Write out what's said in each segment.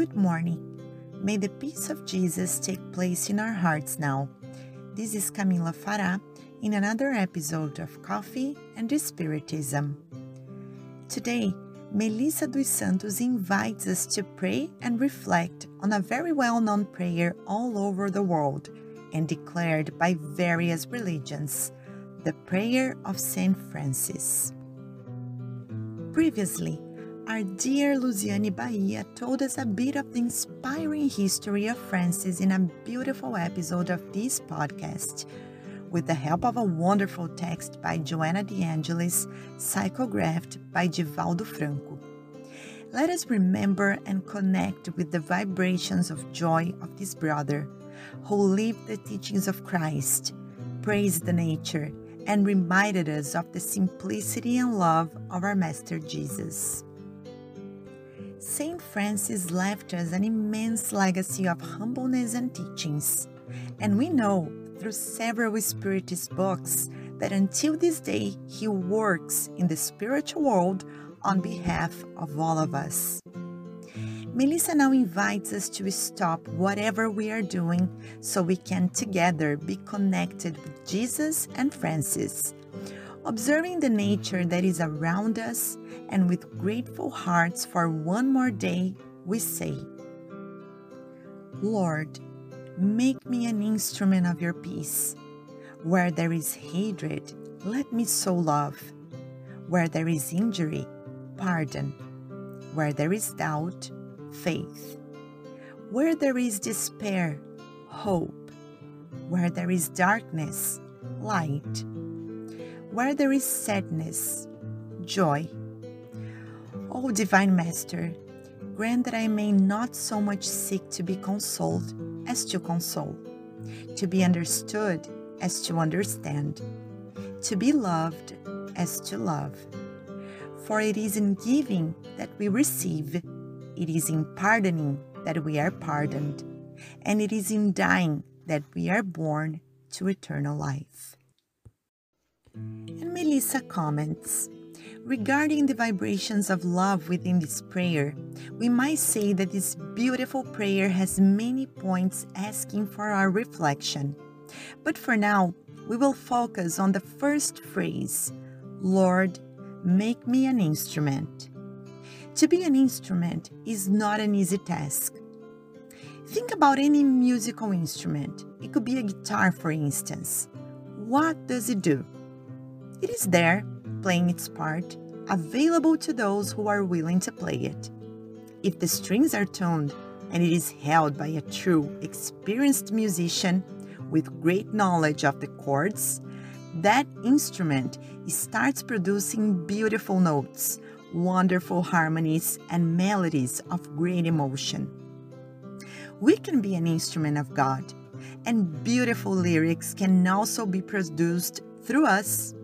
Good morning. May the peace of Jesus take place in our hearts now. This is Camila Farah in another episode of Coffee and Spiritism. Today, Melissa dos Santos invites us to pray and reflect on a very well known prayer all over the world and declared by various religions the Prayer of St. Francis. Previously, our dear Luciane Bahia told us a bit of the inspiring history of Francis in a beautiful episode of this podcast, with the help of a wonderful text by Joanna De Angelis, psychographed by Divaldo Franco. Let us remember and connect with the vibrations of joy of this brother who lived the teachings of Christ, praised the nature, and reminded us of the simplicity and love of our Master Jesus. St. Francis left us an immense legacy of humbleness and teachings, and we know through several Spiritist books that until this day he works in the spiritual world on behalf of all of us. Melissa now invites us to stop whatever we are doing so we can together be connected with Jesus and Francis observing the nature that is around us, and with grateful hearts for one more day, we say, Lord, make me an instrument of your peace. Where there is hatred, let me sow love. Where there is injury, pardon. Where there is doubt, faith. Where there is despair, hope. Where there is darkness, light where there is sadness, joy. O Divine Master, grant that I may not so much seek to be consoled as to console, to be understood as to understand, to be loved as to love. For it is in giving that we receive, it is in pardoning that we are pardoned, and it is in dying that we are born to eternal life. And Melissa comments Regarding the vibrations of love within this prayer, we might say that this beautiful prayer has many points asking for our reflection. But for now, we will focus on the first phrase Lord, make me an instrument. To be an instrument is not an easy task. Think about any musical instrument. It could be a guitar, for instance. What does it do? It is there, playing its part, available to those who are willing to play it. If the strings are tuned and it is held by a true, experienced musician with great knowledge of the chords, that instrument starts producing beautiful notes, wonderful harmonies, and melodies of great emotion. We can be an instrument of God, and beautiful lyrics can also be produced through us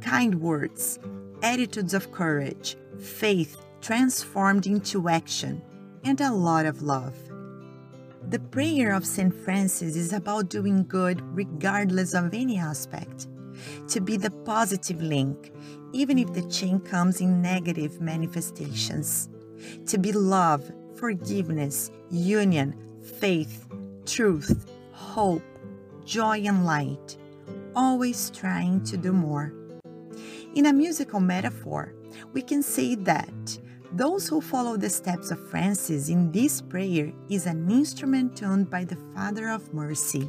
kind words, attitudes of courage, faith transformed into action, and a lot of love. The prayer of St. Francis is about doing good regardless of any aspect, to be the positive link, even if the chain comes in negative manifestations, to be love, forgiveness, union, faith, truth, hope, joy, and light, always trying to do more. In a musical metaphor, we can say that those who follow the steps of Francis in this prayer is an instrument tuned by the Father of Mercy.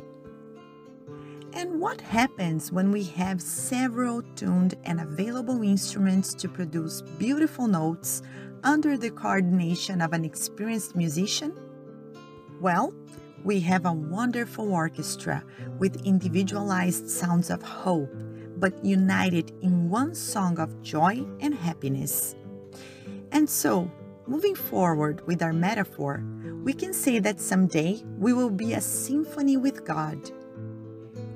And what happens when we have several tuned and available instruments to produce beautiful notes under the coordination of an experienced musician? Well, we have a wonderful orchestra with individualized sounds of hope but united in one song of joy and happiness. And so, moving forward with our metaphor, we can say that someday we will be a symphony with God.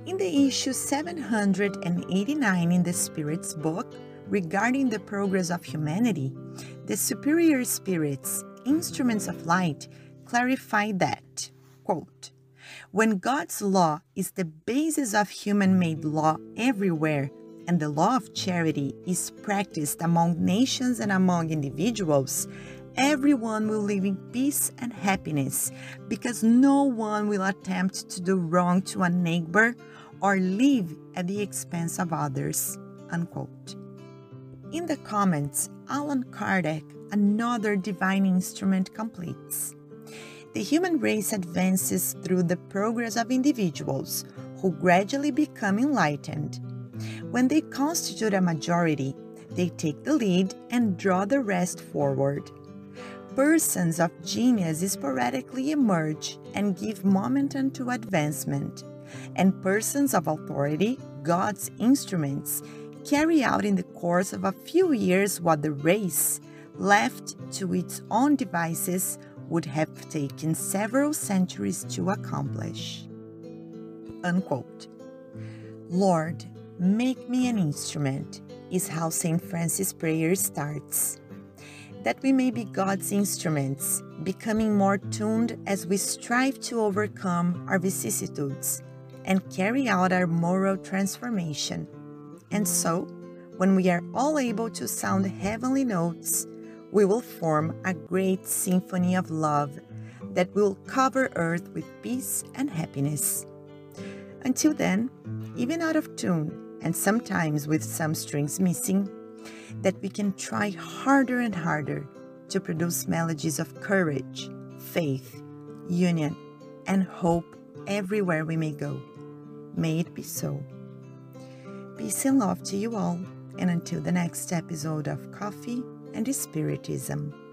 In the issue 789 in the Spirit's book regarding the progress of humanity, the superior spirits, instruments of light, clarify that, quote, when God's law is the basis of human made law everywhere, and the law of charity is practiced among nations and among individuals, everyone will live in peace and happiness because no one will attempt to do wrong to a neighbor or live at the expense of others. Unquote. In the comments, Allan Kardec, another divine instrument, completes. The human race advances through the progress of individuals who gradually become enlightened. When they constitute a majority, they take the lead and draw the rest forward. Persons of genius sporadically emerge and give momentum to advancement, and persons of authority, God's instruments, carry out in the course of a few years what the race, left to its own devices, would have taken several centuries to accomplish. Unquote. Lord, make me an instrument, is how St. Francis' prayer starts. That we may be God's instruments, becoming more tuned as we strive to overcome our vicissitudes and carry out our moral transformation. And so, when we are all able to sound heavenly notes, we will form a great symphony of love that will cover earth with peace and happiness. Until then, even out of tune, and sometimes with some strings missing, that we can try harder and harder to produce melodies of courage, faith, union, and hope everywhere we may go. May it be so. Peace and love to you all, and until the next episode of Coffee and Spiritism.